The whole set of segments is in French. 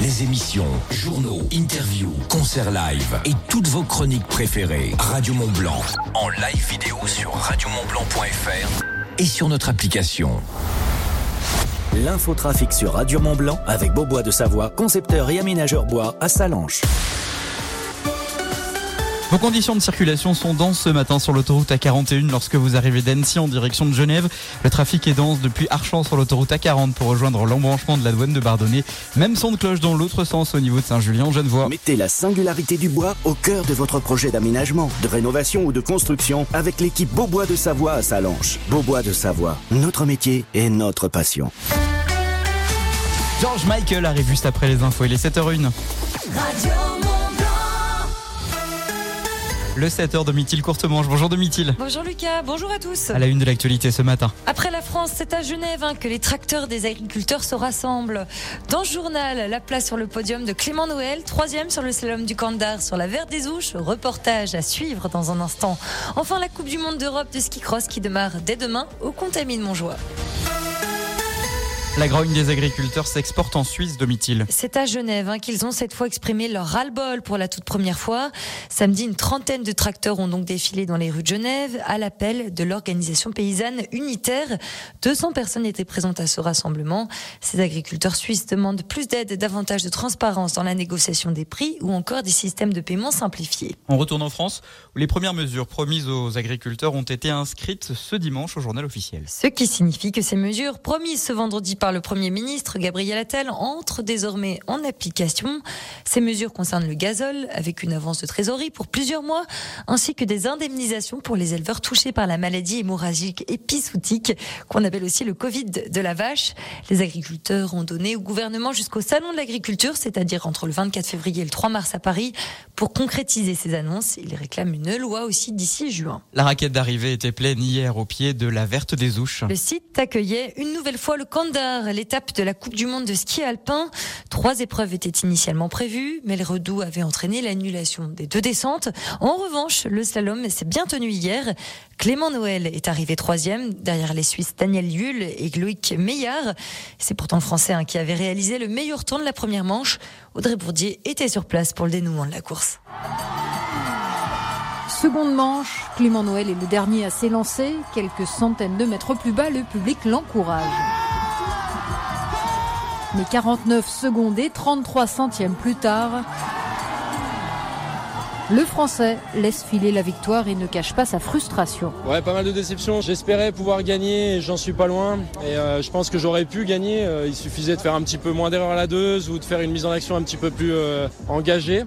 Les émissions, journaux, interviews, concerts live et toutes vos chroniques préférées. Radio Mont Blanc en live vidéo sur radiomontblanc.fr et sur notre application. L'infotrafic sur Radio Mont Blanc avec Beaubois de Savoie, concepteur et aménageur bois à Salanches. Vos conditions de circulation sont denses ce matin sur l'autoroute A41 lorsque vous arrivez d'Annecy en direction de Genève. Le trafic est dense depuis Archamps sur l'autoroute A40 pour rejoindre l'embranchement de la douane de Bardonnay. Même son de cloche dans l'autre sens au niveau de Saint-Julien, Genevois. Mettez la singularité du bois au cœur de votre projet d'aménagement, de rénovation ou de construction avec l'équipe Beaubois de Savoie à Salanches. Beaubois de Savoie, notre métier et notre passion. George Michael arrive juste après les infos. Il est 7h01. Radio Le 7h de Mithil Courtemanche. Bonjour de Mithil. Bonjour Lucas, bonjour à tous. À la une de l'actualité ce matin. Après la France, c'est à Genève hein, que les tracteurs des agriculteurs se rassemblent. Dans ce journal, la place sur le podium de Clément Noël, troisième sur le slalom du Candar sur la Verte des Ouches. Reportage à suivre dans un instant. Enfin, la Coupe du Monde d'Europe de ski cross qui démarre dès demain au Contamine Montjoie. La grogne des agriculteurs s'exporte en Suisse, Domitil. C'est à Genève hein, qu'ils ont cette fois exprimé leur ras-le-bol pour la toute première fois. Samedi, une trentaine de tracteurs ont donc défilé dans les rues de Genève à l'appel de l'organisation paysanne unitaire. 200 personnes étaient présentes à ce rassemblement. Ces agriculteurs suisses demandent plus d'aide, davantage de transparence dans la négociation des prix ou encore des systèmes de paiement simplifiés. On retourne en France où les premières mesures promises aux agriculteurs ont été inscrites ce dimanche au journal officiel. Ce qui signifie que ces mesures promises ce vendredi par le Premier ministre Gabriel Attal entrent désormais en application. Ces mesures concernent le gazole avec une avance de trésorerie pour plusieurs mois ainsi que des indemnisations pour les éleveurs touchés par la maladie hémorragique épizootique qu'on appelle aussi le Covid de la vache. Les agriculteurs ont donné au gouvernement jusqu'au salon de l'agriculture, c'est-à-dire entre le 24 février et le 3 mars à Paris pour concrétiser ces annonces. Ils réclament une loi aussi d'ici juin. La raquette d'arrivée était pleine hier au pied de la Verte des Ouches. Le site accueillait une nouvelle fois le L'étape de la Coupe du Monde de ski alpin. Trois épreuves étaient initialement prévues, mais le redout avait entraîné l'annulation des deux descentes. En revanche, le slalom s'est bien tenu hier. Clément Noël est arrivé troisième, derrière les Suisses Daniel Hull et Loïc Meillard. C'est pourtant le Français hein, qui avait réalisé le meilleur tour de la première manche. Audrey Bourdier était sur place pour le dénouement de la course. Seconde manche, Clément Noël est le dernier à s'élancer. Quelques centaines de mètres plus bas, le public l'encourage. Mais 49 secondes et 33 centièmes plus tard, le Français laisse filer la victoire et ne cache pas sa frustration. Ouais, pas mal de déceptions. J'espérais pouvoir gagner j'en suis pas loin. Et euh, je pense que j'aurais pu gagner. Euh, il suffisait de faire un petit peu moins d'erreurs à la deux ou de faire une mise en action un petit peu plus euh, engagée.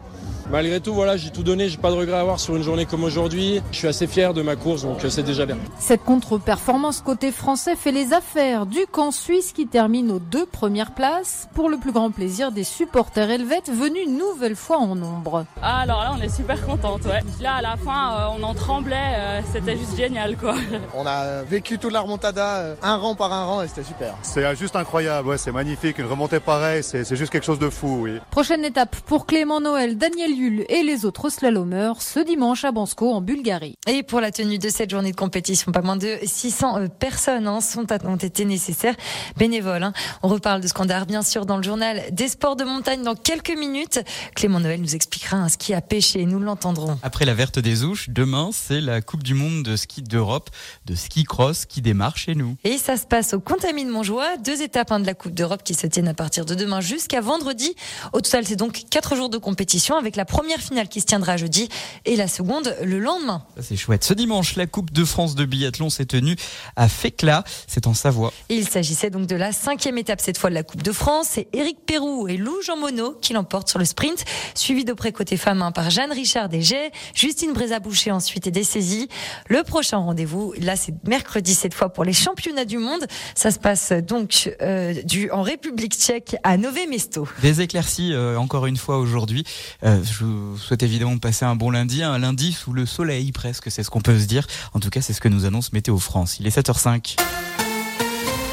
Malgré tout, voilà, j'ai tout donné, j'ai pas de regret à avoir sur une journée comme aujourd'hui. Je suis assez fier de ma course, donc c'est déjà bien. Cette contre-performance côté français fait les affaires du camp suisse qui termine aux deux premières places pour le plus grand plaisir des supporters helvètes venus une nouvelle fois en nombre. Ah, alors là, on est super contente, ouais. Là, à la fin, euh, on en tremblait, euh, c'était juste génial, quoi. On a vécu toute la remontada, euh, un rang par un rang, et c'était super. C'est juste incroyable, ouais, c'est magnifique, une remontée pareille, c'est juste quelque chose de fou, oui. Prochaine étape pour Clément Noël, Daniel et les autres slalomeurs ce dimanche à Bansko en Bulgarie. Et pour la tenue de cette journée de compétition, pas moins de 600 euh, personnes hein, sont, ont été nécessaires, bénévoles. Hein. On reparle de Scandar bien sûr dans le journal des sports de montagne dans quelques minutes. Clément Noël nous expliquera un ski à pêcher, nous l'entendrons. Après la verte des ouches, demain c'est la Coupe du Monde de ski d'Europe, de ski cross qui démarre chez nous. Et ça se passe au Contamine Montjoie, deux étapes hein, de la Coupe d'Europe qui se tiennent à partir de demain jusqu'à vendredi. Au total c'est donc quatre jours de compétition avec la première finale qui se tiendra jeudi et la seconde le lendemain. C'est chouette. Ce dimanche, la Coupe de France de biathlon s'est tenue à Fécla, c'est en Savoie. Il s'agissait donc de la cinquième étape cette fois de la Coupe de France. C'est Éric Perrou et Lou Jean Monod qui l'emportent sur le sprint, suivi de près côté femme par Jeanne Richard Desget, Justine Brézaboucher ensuite et des saisies. Le prochain rendez-vous, là c'est mercredi cette fois pour les championnats du monde. Ça se passe donc euh, du, en République tchèque à Nové Mesto. Des éclaircies euh, encore une fois aujourd'hui. Euh, je vous souhaite évidemment passer un bon lundi, un lundi sous le soleil presque, c'est ce qu'on peut se dire. En tout cas, c'est ce que nous annonce Météo France. Il est 7h05.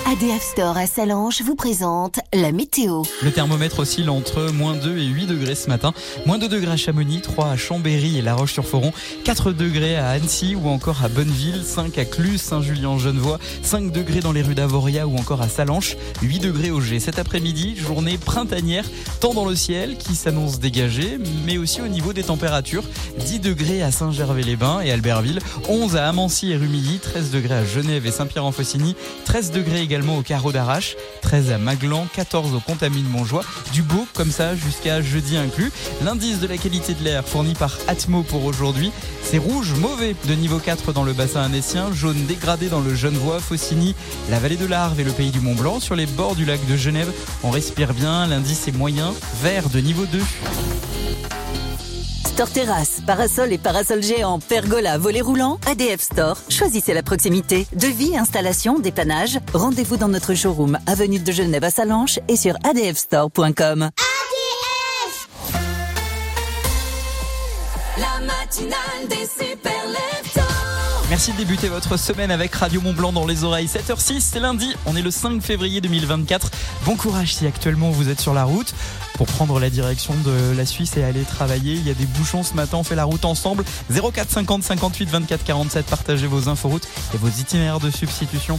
ADF Store à Salange vous présente la météo. Le thermomètre oscille entre moins 2 et 8 degrés ce matin. Moins 2 degrés à Chamonix, 3 à Chambéry et La Roche-sur-Foron, 4 degrés à Annecy ou encore à Bonneville, 5 à Clus, Saint-Julien-Genevois, 5 degrés dans les rues d'Avoria ou encore à Salanches, 8 degrés au G. Cet après-midi, journée printanière, tant dans le ciel qui s'annonce dégagé, mais aussi au niveau des températures. 10 degrés à Saint-Gervais-les-Bains et Albertville, 11 à Amancy et Rumilly, 13 degrés à Genève et Saint-Pierre-en-Faucigny, 13 degrés également au Carreau d'Arrache, 13 à Maglan, 14 au Contamine Montjoie, du beau comme ça jusqu'à jeudi inclus. L'indice de la qualité de l'air fourni par Atmo pour aujourd'hui, c'est rouge mauvais de niveau 4 dans le bassin annécien, jaune dégradé dans le Genevois, Faucigny, la vallée de l'Arve et le pays du Mont Blanc. Sur les bords du lac de Genève, on respire bien, l'indice est moyen, vert de niveau 2. Store Terrasse, parasol et parasol géant, pergola, volet roulant, ADF Store. Choisissez la proximité. Devis, installation, dépannage. Rendez-vous dans notre showroom, avenue de Genève à Salanches et sur adfstore.com. La matinale des super Merci de débuter votre semaine avec Radio Mont Blanc dans les oreilles. 7h06, c'est lundi, on est le 5 février 2024. Bon courage si actuellement vous êtes sur la route pour prendre la direction de la Suisse et aller travailler. Il y a des bouchons ce matin, on fait la route ensemble. 04 50 58 24 47, partagez vos inforoutes et vos itinéraires de substitution.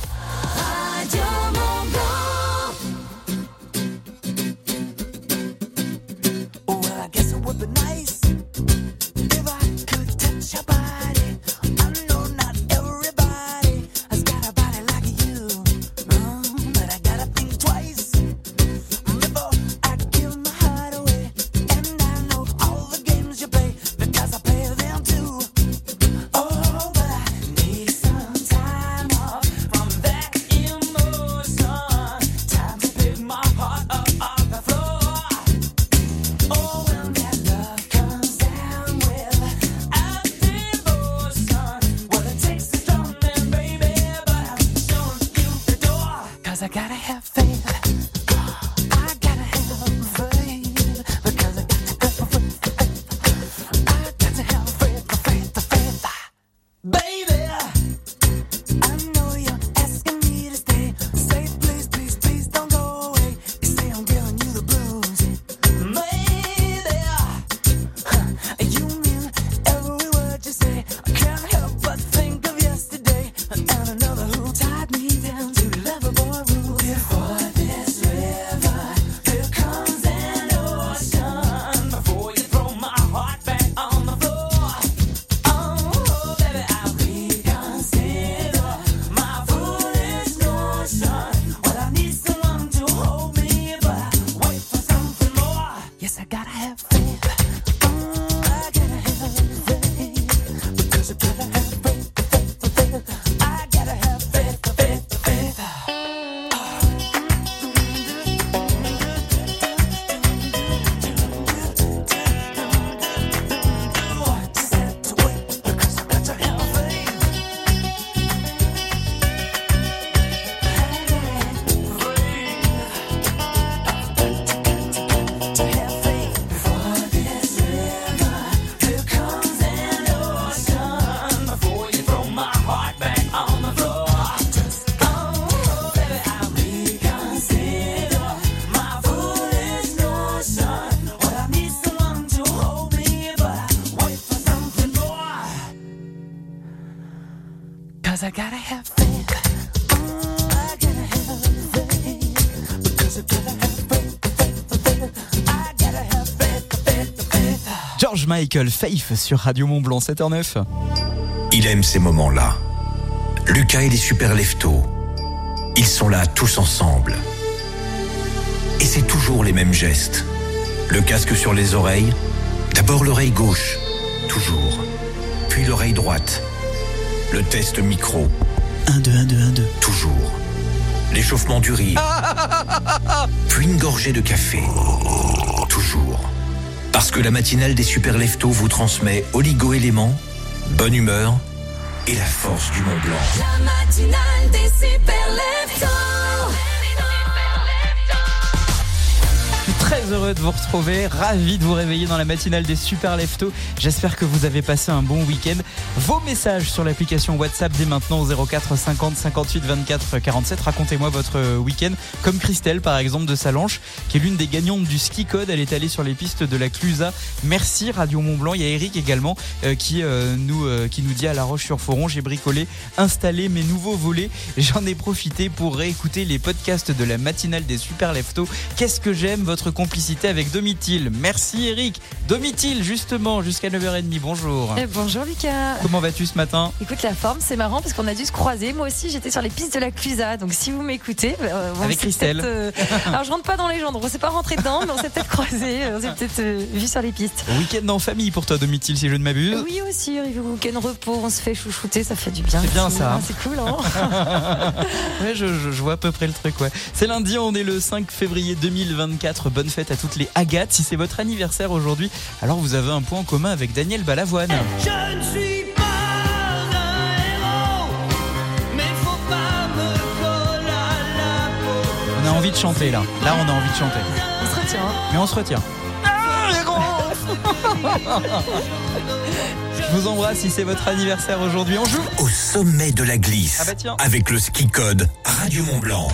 Michael Faith sur Radio Mont Blanc 7h9. Il aime ces moments-là. Lucas et les super leftos. Ils sont là tous ensemble. Et c'est toujours les mêmes gestes. Le casque sur les oreilles. D'abord l'oreille gauche. Toujours. Puis l'oreille droite. Le test micro. 1, 2, 1, 2, 1, 2. Toujours. L'échauffement du rire. Puis une gorgée de café. Toujours. Parce que la matinale des super leftos vous transmet oligo-éléments, bonne humeur et la force du Mont Blanc. Heureux de vous retrouver, ravi de vous réveiller dans la matinale des Super Leftos. J'espère que vous avez passé un bon week-end. Vos messages sur l'application WhatsApp dès maintenant au 04 50 58 24 47. Racontez-moi votre week-end, comme Christelle par exemple de Salanche, qui est l'une des gagnantes du ski code. Elle est allée sur les pistes de la Clusa. Merci Radio Mont Blanc. Il y a Eric également euh, qui euh, nous euh, qui nous dit à La Roche-sur-Foron, j'ai bricolé, installé mes nouveaux volets. J'en ai profité pour réécouter les podcasts de la matinale des Super Leftos. Qu'est-ce que j'aime votre complicité avec Domitil. Merci Eric. Domitil, justement, jusqu'à 9h30. Bonjour. Eh, bonjour Lucas. Comment vas-tu ce matin? Écoute, la forme, c'est marrant parce qu'on a dû se croiser. Moi aussi, j'étais sur les pistes de la Clusa. Donc si vous m'écoutez, on Avec Christelle. euh, Alors je rentre pas dans les gens, donc on s'est pas rentré dedans, mais on s'est peut-être croisé, on s'est peut-être euh, vu sur les pistes. Week-end en famille pour toi, Domitil, si je ne m'abuse. Oui aussi, week-end repos, on se fait chouchouter, ça fait du bien. C'est bien ça, hein, hein. C'est cool, hein Ouais, je, je- je vois à peu près le truc, ouais. C'est lundi, on est le 5 février 2024. Bonne fête à toutes les Agathes. Si c'est votre anniversaire aujourd'hui, alors vous avez un point en commun avec Daniel Balavoine. Je ne suis pas un héros, mais faut pas me coller à la peau. On a envie de chanter là. Là, on a envie de chanter. On se retient. hein. Mais on se retient. Je vous embrasse si c'est votre anniversaire aujourd'hui. On joue. Au sommet de la glisse. Ah bah tiens. Avec le ski code Radio Mont Blanc.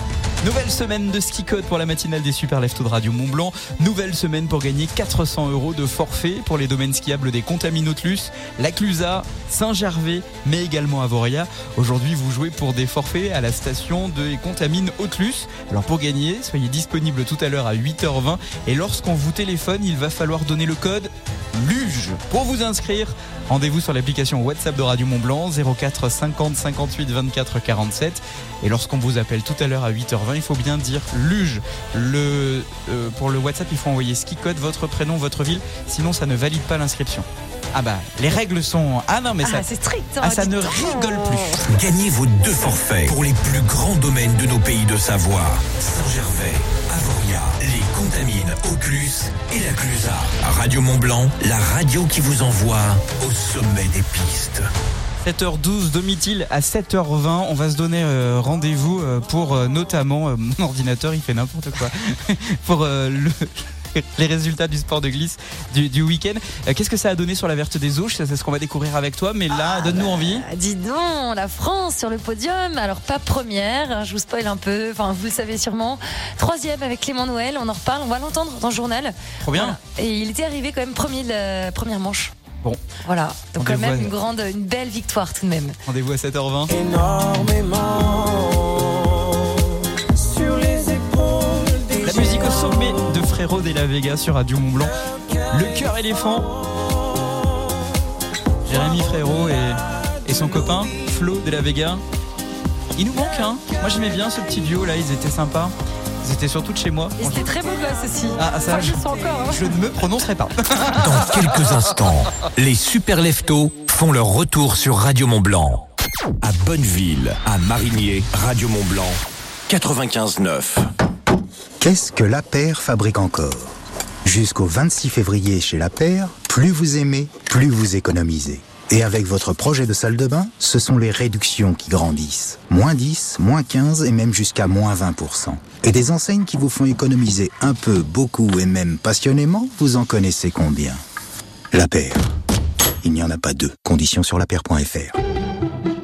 Nouvelle semaine de ski code pour la matinale des Super Leftos de Radio Mont Blanc. Nouvelle semaine pour gagner 400 euros de forfait pour les domaines skiables des Contaminotlus, la Clusa, Saint-Gervais, mais également Avoria. Aujourd'hui, vous jouez pour des forfaits à la station de Contamine Autlus. Alors pour gagner, soyez disponible tout à l'heure à 8h20 et lorsqu'on vous téléphone, il va falloir donner le code LUGE. Pour vous inscrire, rendez-vous sur l'application WhatsApp de Radio Mont Blanc 04 50 58 24 47 et lorsqu'on vous appelle tout à l'heure à 8h20, il faut bien dire LUGE. Le, euh, pour le WhatsApp, il faut envoyer ski code, votre prénom, votre ville, sinon ça ne valide pas l'inscription. Ah bah, les règles sont... Ah non mais ça... Ah, c'est strict. hein, Ah, ça ne rigole plus. Gagnez vos deux forfaits pour les plus grands domaines de nos pays de Savoie. Saint-Gervais, Avoria, les Contamines, Auclus et la Clusa. Radio Mont Blanc, la radio qui vous envoie au sommet des pistes. 7h12, Domitil à 7h20. On va se donner euh, rendez-vous euh, pour euh, notamment, euh, mon ordinateur il fait n'importe quoi, pour le- les résultats du sport de glisse du, du week-end. Qu'est-ce que ça a donné sur la verte des Ouches C'est ce qu'on va découvrir avec toi, mais là, donne-nous envie. Ah, Dis donc, la France sur le podium. Alors pas première, hein, je vous spoil un peu. Enfin, vous le savez sûrement. Troisième avec Clément Noël. On en reparle. On va l'entendre dans le journal. Trop bien. Voilà. Et il était arrivé quand même premier de la première manche. Bon, Voilà. Donc quand même à- une grande, une belle victoire tout de même. rendez-vous à 7h20. Sur les épaules des La musique au sommet de Frérot de la Vega sur Radio Mont Blanc. Le cœur éléphant. Jérémy Frérot et, et son copain Flo de la Vega. Il nous manque, hein Moi j'aimais bien ce petit duo là, ils étaient sympas. Ils étaient surtout de chez moi. Et c'était très beau gosse aussi. Ah, ah, ça, Enfin, je je- le sens encore. hein. Je ne me prononcerai pas. Dans quelques instants, les Super Leftos font leur retour sur Radio Mont Blanc. À Bonneville, à Marigné, Radio Mont Blanc, 95.9. Qu'est-ce que La Paire fabrique encore? Jusqu'au 26 février chez La Paire, plus vous aimez, plus vous économisez. Et avec votre projet de salle de bain, ce sont les réductions qui grandissent. Moins 10, moins 15 et même jusqu'à moins 20%. Et des enseignes qui vous font économiser un peu, beaucoup et même passionnément, vous en connaissez combien? La Paire. Il n'y en a pas deux. Conditions sur lapaire.fr.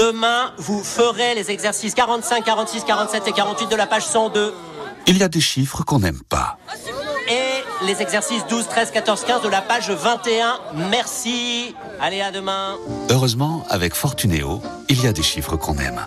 demain, vous ferez les exercices 45, 46, 47 et 48 de la page 102 Il y a des chiffres qu'on n'aime pas. et les exercices 12, 13, 14, 15 de la page 21. Merci. Allez, à demain. Heureusement, avec Fortunéo, il y a des chiffres qu'on aime.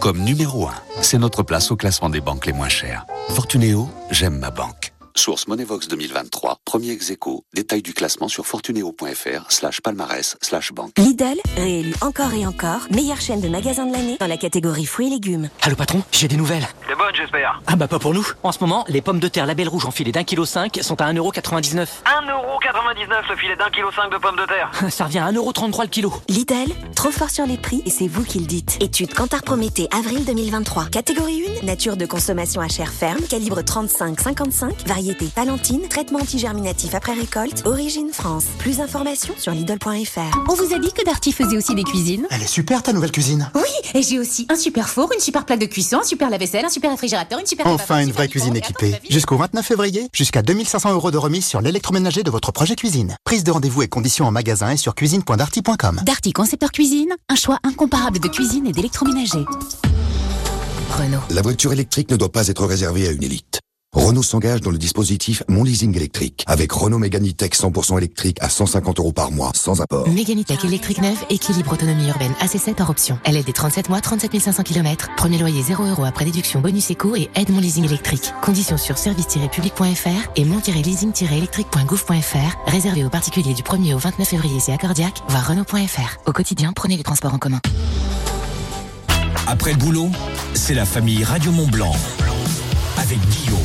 Comme numéro 1, c'est notre place au classement des banques les moins chères. Fortunéo, j'aime ma banque. Source Monevox 2023, premier ex aequo. Détail du classement sur fortuneo.fr slash palmarès slash banque. Lidl, réélu encore et encore, meilleure chaîne de magasins de l'année dans la catégorie fruits et légumes. Allô patron, j'ai des nouvelles. C'est bonne, j'espère. Ah bah pas pour nous. En ce moment, les pommes de terre label rouge en filet d'un kilo 5 sont à 1,99€. 1,99€ le filet d'un kilo 5 de pommes de terre. Ça revient à 1,33€ le kilo. Lidl, trop fort sur les prix et c'est vous qui le dites. Étude Cantar Prométhée, avril 2023. Catégorie 1, nature de consommation à chair ferme, calibre 35-55, variété palentine, traitement antigerminatif après récolte, origine France. Plus d'informations sur Lidl.fr. On vous a dit que Darty faisait aussi des cuisines Elle est super ta nouvelle cuisine. Oui, et j'ai aussi un super four, une super plaque de cuisson, un super lave-vaisselle, un super réfrigérateur, une super... Enfin une vraie cuisine équipée. Jusqu'au 29 février, jusqu'à 2500 euros de remise sur l'électroménager de votre projet cuisine. Prise de rendez-vous et conditions en magasin et sur cuisine.darty.com. Darty Concepteur Cuisine, un choix incomparable de cuisine et d'électroménager. Renault. La voiture électrique ne doit pas être réservée à une élite. Renault s'engage dans le dispositif Mon Leasing électrique avec Renault Mégane E-Tech 100% électrique à 150 euros par mois sans apport. Méganitech électrique neuve, équilibre autonomie urbaine AC7 hors option. Elle est des 37 mois, 37 500 km. Premier loyer 0 euros après déduction bonus éco et aide mon leasing électrique. Conditions sur service-public.fr et mon-leasing-électrique.gouv.fr. Réservé aux particuliers du 1er au 29 février c'est accordiaque, voir Renault.fr. Au quotidien, prenez les transports en commun. Après le boulot, c'est la famille Radio Mont Blanc avec Guillaume.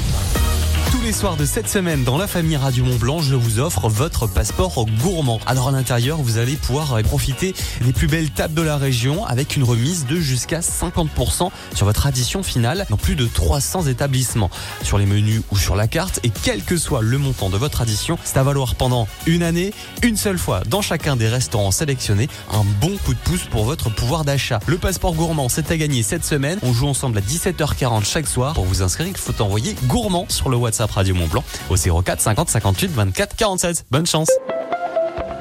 Soirs de cette semaine dans la famille Radio Mont Blanc, je vous offre votre passeport gourmand. Alors à l'intérieur, vous allez pouvoir profiter des plus belles tables de la région avec une remise de jusqu'à 50% sur votre addition finale dans plus de 300 établissements. Sur les menus ou sur la carte et quel que soit le montant de votre addition, c'est à valoir pendant une année, une seule fois dans chacun des restaurants sélectionnés. Un bon coup de pouce pour votre pouvoir d'achat. Le passeport gourmand, c'est à gagner cette semaine. On joue ensemble à 17h40 chaque soir. Pour vous inscrire, il faut envoyer gourmand sur le WhatsApp Radio Mont Blanc au 04 50 58 24 47. Bonne chance.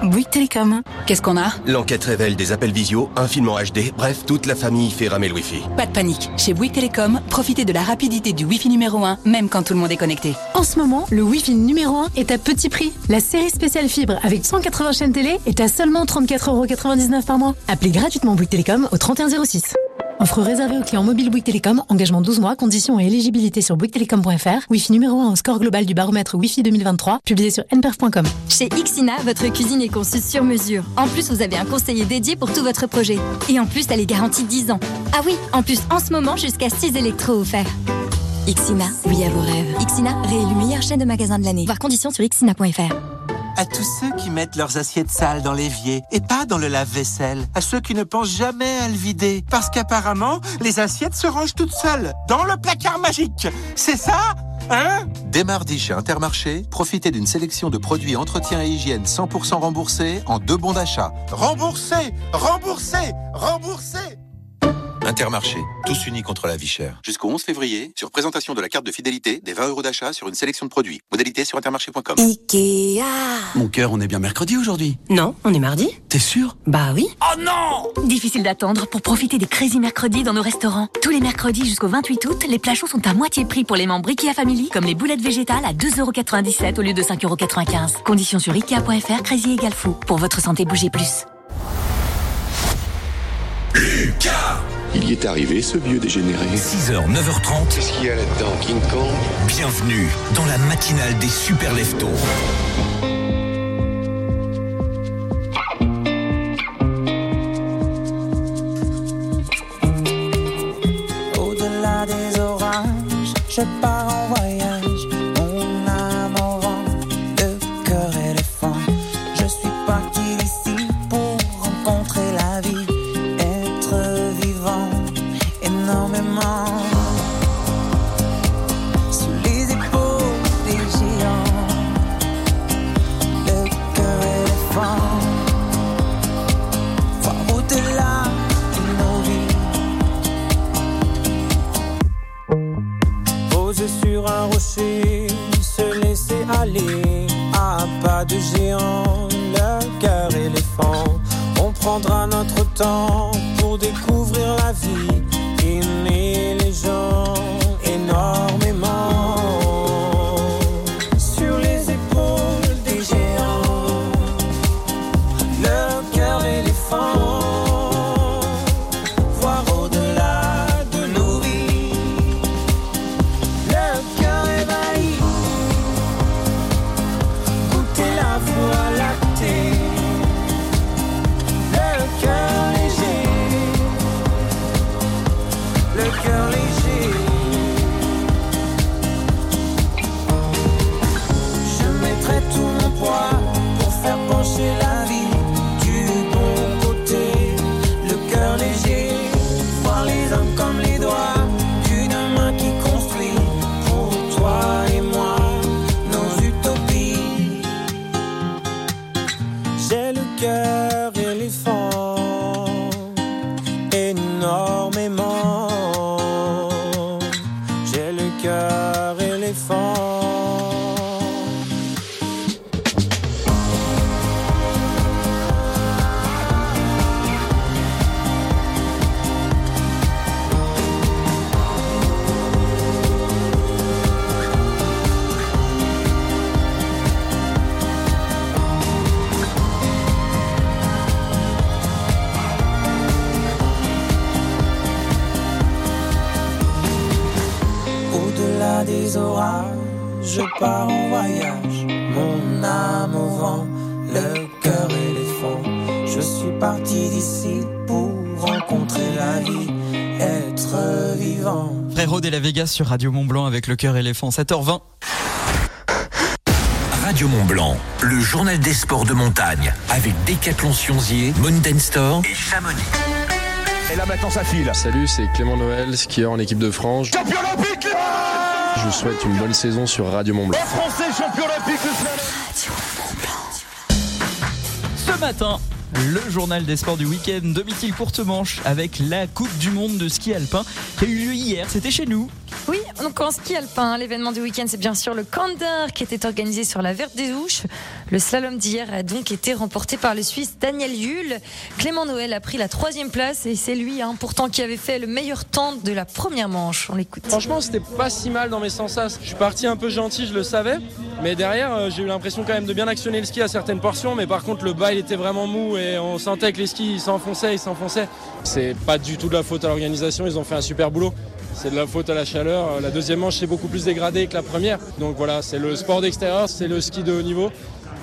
Bouygues Télécom. Qu'est-ce qu'on a? L'enquête révèle des appels visio, un film en HD, bref, toute la famille fait ramer le Wi-Fi. Pas de panique. Chez Bouygues Télécom, profitez de la rapidité du Wi-Fi numéro 1, même quand tout le monde est connecté. En ce moment, le Wi-Fi numéro 1 est à petit prix. La série spéciale fibre avec 180 chaînes télé est à seulement 34,99€ par mois. Appelez gratuitement Bouygues Télécom au 3106. Offre réservée aux clients mobiles Bouygues Télécom, engagement 12 mois, conditions et éligibilité sur bouyguestelecom.fr. Wi-Fi numéro 1 au score global du baromètre Wi-Fi 2023, publié sur nperf.com. Chez Ixina, votre cuisine est conçue sur mesure. En plus, vous avez un conseiller dédié pour tout votre projet. Et en plus, elle est garantie 10 ans. Ah oui, en plus, en ce moment, jusqu'à 6 électros offerts. Ixina, oui à vos rêves. Ixina, réélu meilleure chaîne de magasins de l'année. Voir conditions sur ixina.fr. À tous ceux qui mettent leurs assiettes sales dans l'évier et pas dans le lave-vaisselle. À ceux qui ne pensent jamais à le vider. Parce qu'apparemment, les assiettes se rangent toutes seules dans le placard magique. C'est ça Hein? Dès mardi chez Intermarché, profitez d'une sélection de produits entretien et hygiène 100% remboursés en deux bons d'achat. Remboursé Remboursé Remboursé Intermarché, tous unis contre la vie chère. Jusqu'au 11 février, sur présentation de la carte de fidélité, des 20 euros d'achat sur une sélection de produits. Modalité sur intermarché.com. Ikea. Mon cœur, on est bien mercredi aujourd'hui. Non, on est mardi. T'es sûr? Bah oui. Oh non Difficile d'attendre pour profiter des Crazy Mercredis dans nos restaurants. Tous les mercredis jusqu'au 28 août, les plats chauds sont à moitié prix pour les membres Ikea Family, comme les boulettes végétales à 2,97€ au lieu de 5,95€. Conditions sur Ikea.fr, Crazy égale fou. Pour votre santé, bougez plus. Lucas Il y est arrivé, ce vieux dégénéré. 6h, 9h30. Qu'est-ce qu'il y a là-dedans, King Kong? Bienvenue dans la matinale des super leftos. Au-delà des orages, je pars en voyage. Sur un rocher, se laisser aller à pas de géant, le cœur éléphant. On prendra notre temps pour découvrir la vie, être vivant. Frérot de la Vegas sur Radio Mont Blanc avec le cœur éléphant, 7h20. Radio Mont Blanc, le journal des sports de montagne avec Décathlon Sionzier, Mountain Store et Chamonix. Et là maintenant ça file. Salut, c'est Clément Noël, skieur en équipe de France. Champion olympique Je vous souhaite une bonne saison sur Radio Mont Blanc. Français champion olympique Ce matin, le journal des sports du week-end, domicile courte manche avec la Coupe du Monde de ski alpin qui a eu lieu hier. C'était chez nous. Oui, donc en ski alpin, l'événement du week-end, c'est bien sûr le Kandar qui était organisé sur la Verte des Ouches. Le slalom d'hier a donc été remporté par le Suisse Daniel Hull. Clément Noël a pris la troisième place et c'est lui, hein, pourtant, qui avait fait le meilleur temps de la première manche. On l'écoute. Franchement, c'était pas si mal dans mes sensations. Je suis parti un peu gentil, je le savais. Mais derrière, euh, j'ai eu l'impression quand même de bien actionner le ski à certaines portions. Mais par contre, le bas, il était vraiment mou et on sentait que les skis, s'enfonçaient, ils s'enfonçaient. C'est pas du tout de la faute à l'organisation. Ils ont fait un super boulot. C'est de la faute à la chaleur. La deuxième manche, c'est beaucoup plus dégradé que la première. Donc voilà, c'est le sport d'extérieur, c'est le ski de haut niveau.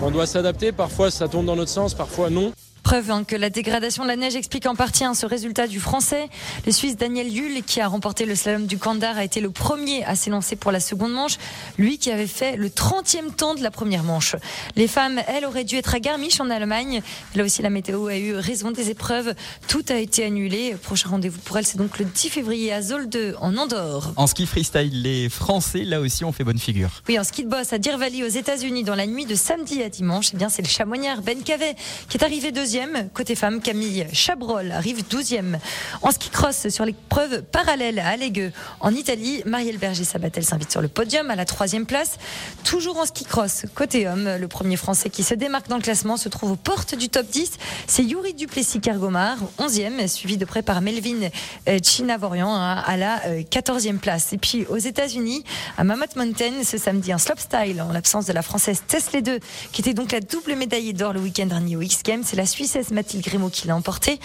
On doit s'adapter. Parfois, ça tourne dans notre sens, parfois non. Preuve hein, que la dégradation de la neige explique en partie hein, ce résultat du français. Le Suisse Daniel Hull, qui a remporté le slalom du Kandar, a été le premier à s'élancer pour la seconde manche. Lui qui avait fait le 30e temps de la première manche. Les femmes, elles, auraient dû être à Garmisch en Allemagne. Là aussi, la météo a eu raison des épreuves. Tout a été annulé. Prochain rendez-vous pour elles, c'est donc le 10 février à Zolde, en Andorre. En ski freestyle, les Français, là aussi, ont fait bonne figure. Oui, en ski de boss à Deer Valley aux États-Unis dans la nuit de samedi à dimanche, eh bien c'est le chamoignard Ben Cavet qui est arrivé deuxième. Côté femme, Camille Chabrol arrive douzième. En ski cross sur l'épreuve parallèle à Allégueux en Italie, Marielle Berger-Sabatel s'invite sur le podium à la troisième place. Toujours en ski cross, côté homme, le premier français qui se démarque dans le classement se trouve aux portes du top 10. C'est Yuri Duplessis-Cargomar, 11e, suivi de près par Melvin euh, Chinavorian hein, à la 14e place. Et puis aux États-Unis, à Mammoth Mountain, ce samedi, un slopestyle en l'absence de la française Tess 2 qui était donc la double médaillée d'or le week-end dernier au X Games. C'est la Suissesse Mathilde Grimaud qui l'a emporté.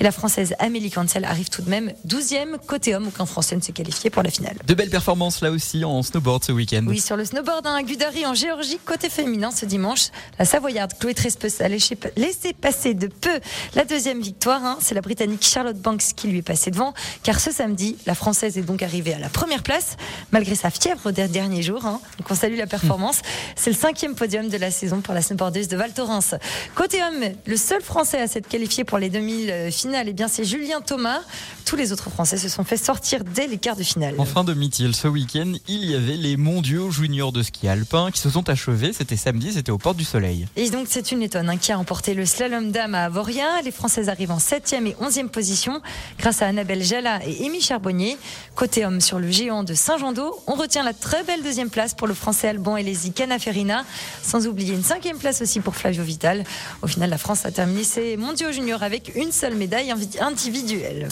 Et la française Amélie Cancel arrive tout de même 12e. Côté homme, aucun français ne s'est qualifié pour la finale. De belles performances là aussi en snowboard ce week-end. Oui, sur le snowboard à Gudari en Géorgie, côté féminin ce dimanche, la Savoyarde Chloé Trespes a laissé passer de peu la deuxième victoire. hein. C'est la Britannique Charlotte Banks qui lui est passée devant, car ce samedi, la Française est donc arrivée à la première place, malgré sa fièvre des derniers jours. hein. Donc on salue la performance. C'est le cinquième podium de la saison pour la snowboardeuse de Val Thorens. Côté homme, le seul Français à s'être qualifié pour les demi-finales, eh bien c'est Julien Thomas. Tous les autres Français se sont fait sortir dès les quarts de finale. En fin de Mithil, ce week-end, il y avait les mondiaux juniors de ski alpin qui se sont achevés. C'était samedi, c'était aux Portes du Soleil. Et donc c'est une lettonne hein, qui a remporté le slalom dame à Avoria. Les Françaises arrivent en 7e et 11e position grâce à Annabelle Jala et Amy Charbonnier. Côté homme sur le géant de Saint-Jean-d'Eau, on retient la très belle deuxième place pour le Français Alban Elesi Canaferina, sans oublier une cinquième place aussi pour Flavio Vital. Au final, la France a terminé ses mondiaux juniors avec une seule médaille individuelle.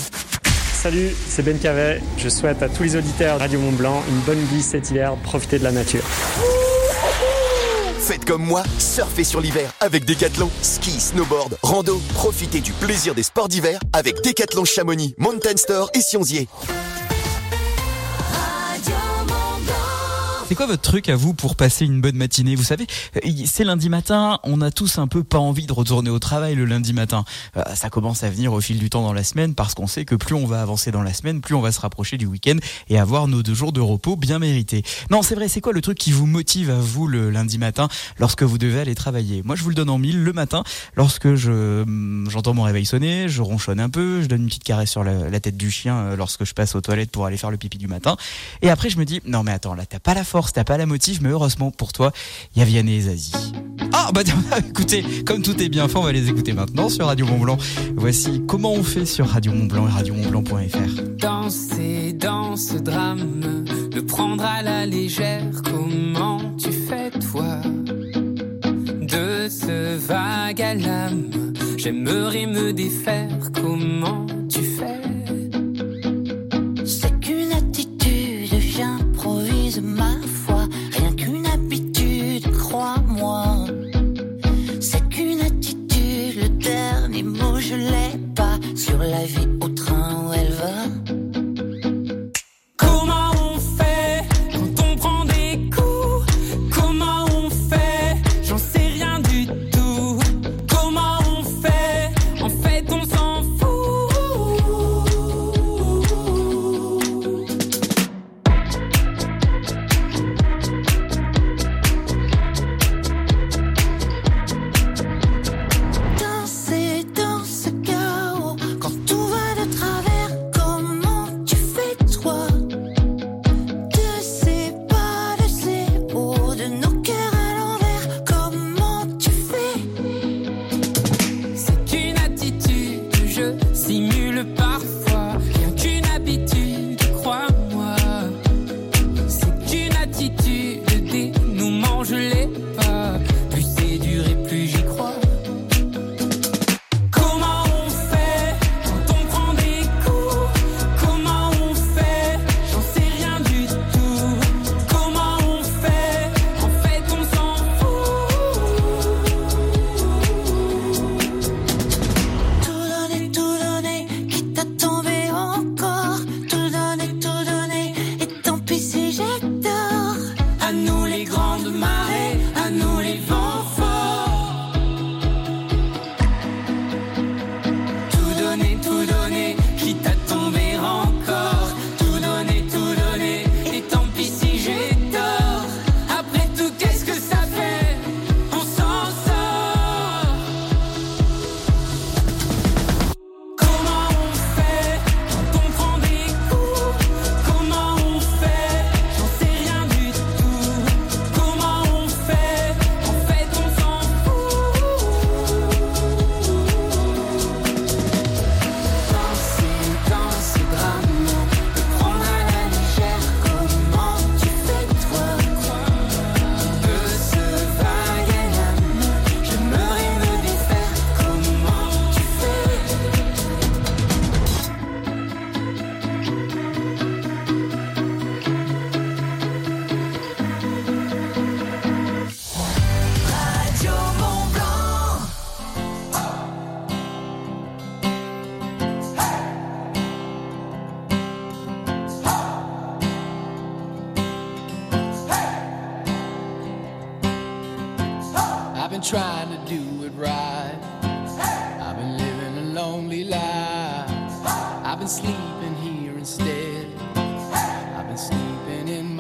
Salut, c'est Ben Cavet. Je souhaite à tous les auditeurs de Radio Mont Blanc une bonne glisse cet hiver. Profitez de la nature. Faites comme moi, surfez sur l'hiver avec Decathlon. Ski, snowboard, rando, profitez du plaisir des sports d'hiver avec Decathlon Chamonix, Mountain Store et Sionzier. C'est quoi votre truc à vous pour passer une bonne matinée Vous savez, euh, c'est lundi matin, on a tous un peu pas envie de retourner au travail le lundi matin. Euh, Ça commence à venir au fil du temps dans la semaine parce qu'on sait que plus on va avancer dans la semaine, plus on va se rapprocher du week-end et avoir nos deux jours de repos bien mérités. Non, c'est vrai, c'est quoi le truc qui vous motive à vous le lundi matin lorsque vous devez aller travailler? Moi, je vous le donne en mille le matin lorsque je hum, j'entends mon réveil sonner, je ronchonne un peu, je donne une petite caresse sur la, la tête du chien euh, lorsque je passe aux toilettes pour aller faire le pipi du matin. Et après, je me dis non mais attends, là t'as pas la forme force, t'as pas la motive, mais heureusement pour toi, il y a et Zazie. Ah bah écoutez, comme tout est bien fait, on va les écouter maintenant sur Radio Mont Blanc. Voici comment on fait sur Radio Mont Blanc et radiomontblanc.fr. Danser dans ce drame, le prendre à la légère, comment tu fais toi? De ce vague à l'âme J'aimerais me défaire, comment je l'ai pas sur la vie au train où elle va.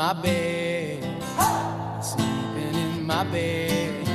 my bed, sleeping in my bed.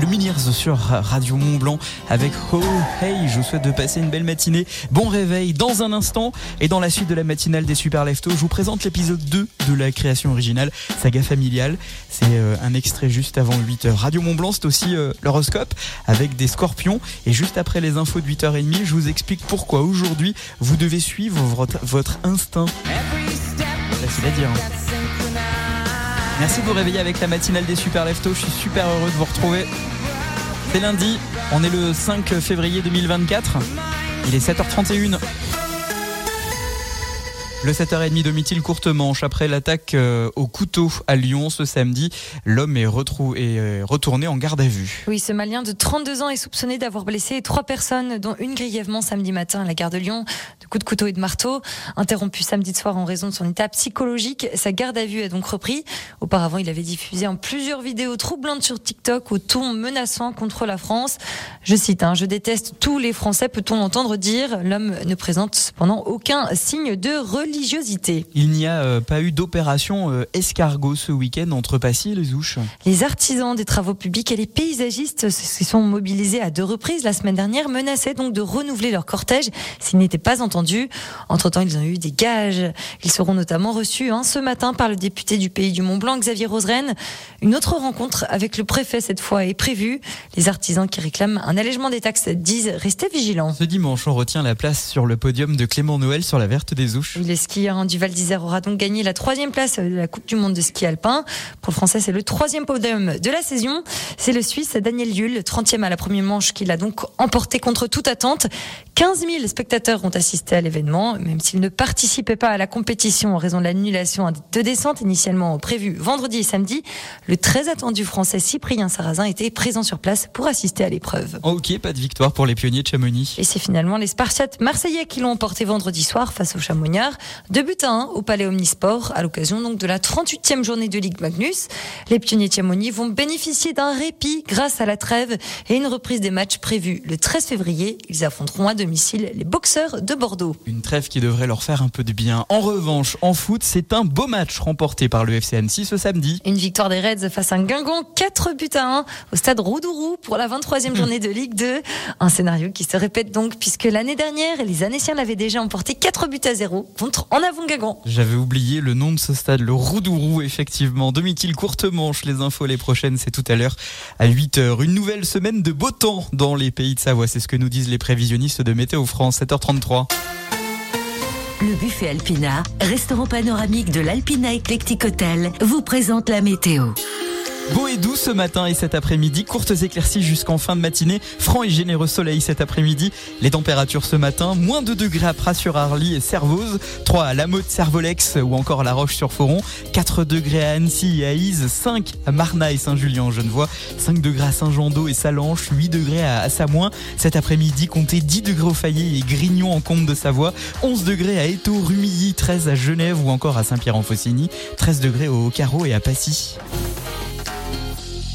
Lumineers sur Radio Mont Blanc avec Oh Hey. Je vous souhaite de passer une belle matinée. Bon réveil dans un instant. Et dans la suite de la matinale des Super Leftos, je vous présente l'épisode 2 de la création originale Saga Familiale. C'est euh, un extrait juste avant 8h. Radio Mont Blanc, c'est aussi euh, l'horoscope avec des scorpions. Et juste après les infos de 8h30, je vous explique pourquoi aujourd'hui vous devez suivre votre, votre instinct. Facile à dire. hein. Merci de vous réveiller avec la matinale des Super Leftos. Je suis super heureux de vous retrouver. C'est lundi, on est le 5 février 2024. Il est 7h31. Le 7h30 domicile courte manche après l'attaque euh, au couteau à Lyon ce samedi. L'homme est, est, euh, retourné en garde à vue. Oui, ce Malien de 32 ans est soupçonné d'avoir blessé trois personnes, dont une grièvement samedi matin à la gare de Lyon, de coups de couteau et de marteau. Interrompu samedi soir en raison de son état psychologique, sa garde à vue a donc repris. Auparavant, il avait diffusé en plusieurs vidéos troublantes sur TikTok au ton menaçant contre la France. Je cite, hein, je déteste tous les Français, peut-on l'entendre dire? L'homme ne présente cependant aucun signe de religiosité. Il n'y a euh, pas eu d'opération euh, escargot ce week-end entre Passy et les Ouches. Les artisans des travaux publics et les paysagistes se sont mobilisés à deux reprises la semaine dernière, menaçaient donc de renouveler leur cortège s'ils n'étaient pas entendus. Entre-temps, ils ont eu des gages. Ils seront notamment reçus hein, ce matin par le député du Pays du Mont-Blanc, Xavier Roseren. Une autre rencontre avec le préfet cette fois est prévue. Les artisans qui réclament un allègement des taxes disent rester vigilants. Ce dimanche, on retient la place sur le podium de Clément Noël sur la Verte des Ouches. Skieurs hein, du Val d'Isère aura donc gagné la troisième place de la Coupe du Monde de ski alpin. Pour le Français, c'est le troisième podium de la saison. C'est le Suisse Daniel Yule, 30e à la première manche, qui l'a donc emporté contre toute attente. 15 000 spectateurs ont assisté à l'événement, même s'ils ne participaient pas à la compétition en raison de l'annulation de descentes initialement prévues vendredi et samedi. Le très attendu Français Cyprien Sarrazin était présent sur place pour assister à l'épreuve. Ok, pas de victoire pour les pionniers de Chamonix. Et c'est finalement les Spartiates marseillais qui l'ont emporté vendredi soir face aux Chamonniards. Deux buts à un au Palais Omnisport, à l'occasion donc de la 38e journée de Ligue Magnus. Les pionniers de Chamonix vont bénéficier d'un répit grâce à la trêve et une reprise des matchs prévus le 13 février. Ils affronteront à domicile les boxeurs de Bordeaux. Une trêve qui devrait leur faire un peu de bien. En revanche, en foot, c'est un beau match remporté par le FC Annecy ce samedi. Une victoire des Reds face à un Guingamp, 4 buts à 1 au stade Roudourou pour la 23e journée de Ligue 2. Un scénario qui se répète donc puisque l'année dernière, les Annéciens l'avaient déjà emporté 4 buts à 0 contre en avant Guingamp. J'avais oublié le nom de ce stade, le Roudourou, effectivement. Domitil courte manche, les infos les prochaines, c'est tout à l'heure à 8h. Une nouvelle semaine de beau temps dans les pays de Savoie, c'est ce que nous disent les prévisionnistes de Météo France, 7h33. Le buffet Alpina, restaurant panoramique de l'Alpina Eclectic Hotel, vous présente la météo. Beau et doux ce matin et cet après-midi, courtes éclaircies jusqu'en fin de matinée, franc et généreux soleil cet après-midi. Les températures ce matin, moins 2 degrés à Pras-sur-Arly et Servoz, 3 à La Motte, Servolex ou encore à La Roche-sur-Foron, 4 degrés à Annecy et à Ise, 5 à Marna et Saint-Julien en Genevois, 5 degrés à Saint-Jean-d'Eau et Salanches, 8 degrés à Assamoin. Cet après-midi, comptez 10 degrés au Fayet et Grignon en Comte de Savoie, 11 degrés à Étaux, Rumilly, 13 à Genève ou encore à Saint-Pierre-en-Faucigny, 13 degrés au Carreau et à Passy.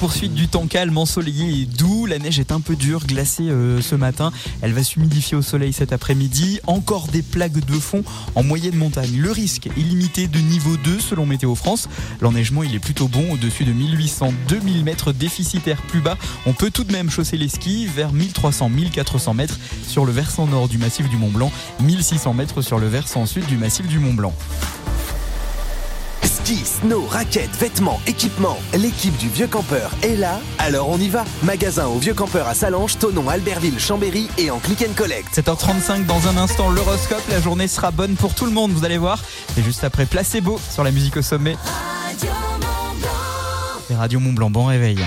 Poursuite du temps calme, ensoleillé et doux. La neige est un peu dure, glacée euh, ce matin. Elle va s'humidifier au soleil cet après-midi. Encore des plaques de fond en moyenne montagne. Le risque est limité de niveau 2 selon Météo France. L'enneigement, il est plutôt bon au-dessus de 1800-2000 mètres déficitaires plus bas. On peut tout de même chausser les skis vers 1300-1400 mètres sur le versant nord du massif du Mont Blanc, 1600 mètres sur le versant sud du massif du Mont Blanc. Ski, snow, raquettes, vêtements, équipements. L'équipe du Vieux Campeur est là, alors on y va. Magasin au Vieux Campeur à Salange, Tonon, Albertville, Chambéry et en click and collect. 7h35 dans un instant, l'horoscope. La journée sera bonne pour tout le monde, vous allez voir. Et juste après, placebo sur la musique au sommet. Et Radio Mont Blanc, bon réveil.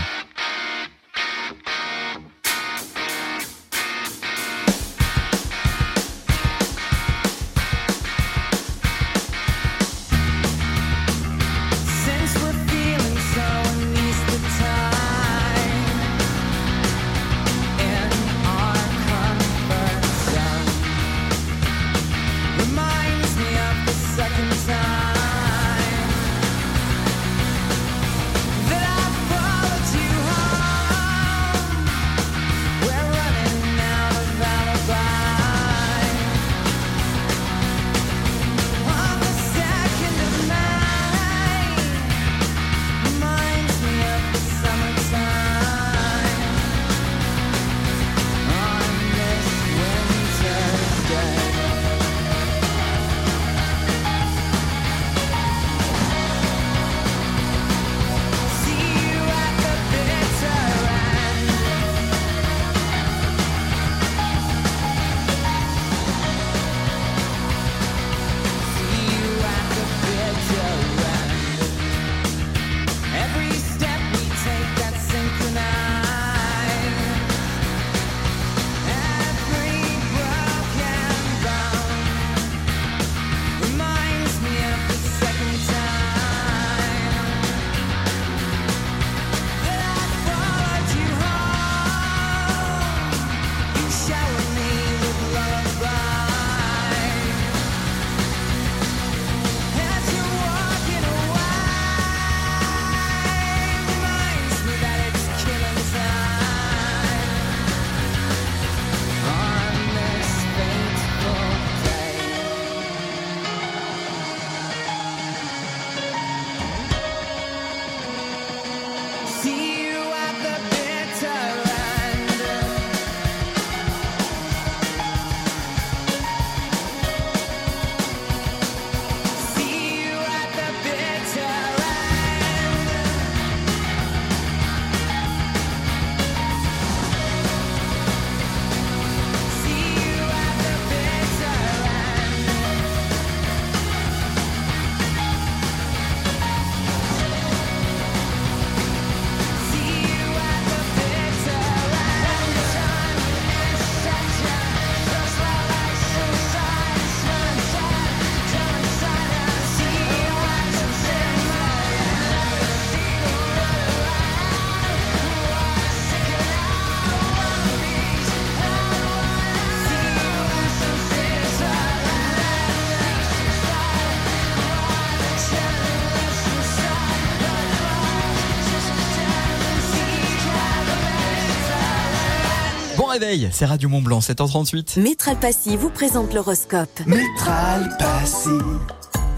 Réveil, c'est Radio Mont Blanc, 7h38. Métral Passy vous présente l'horoscope. Métral Passy,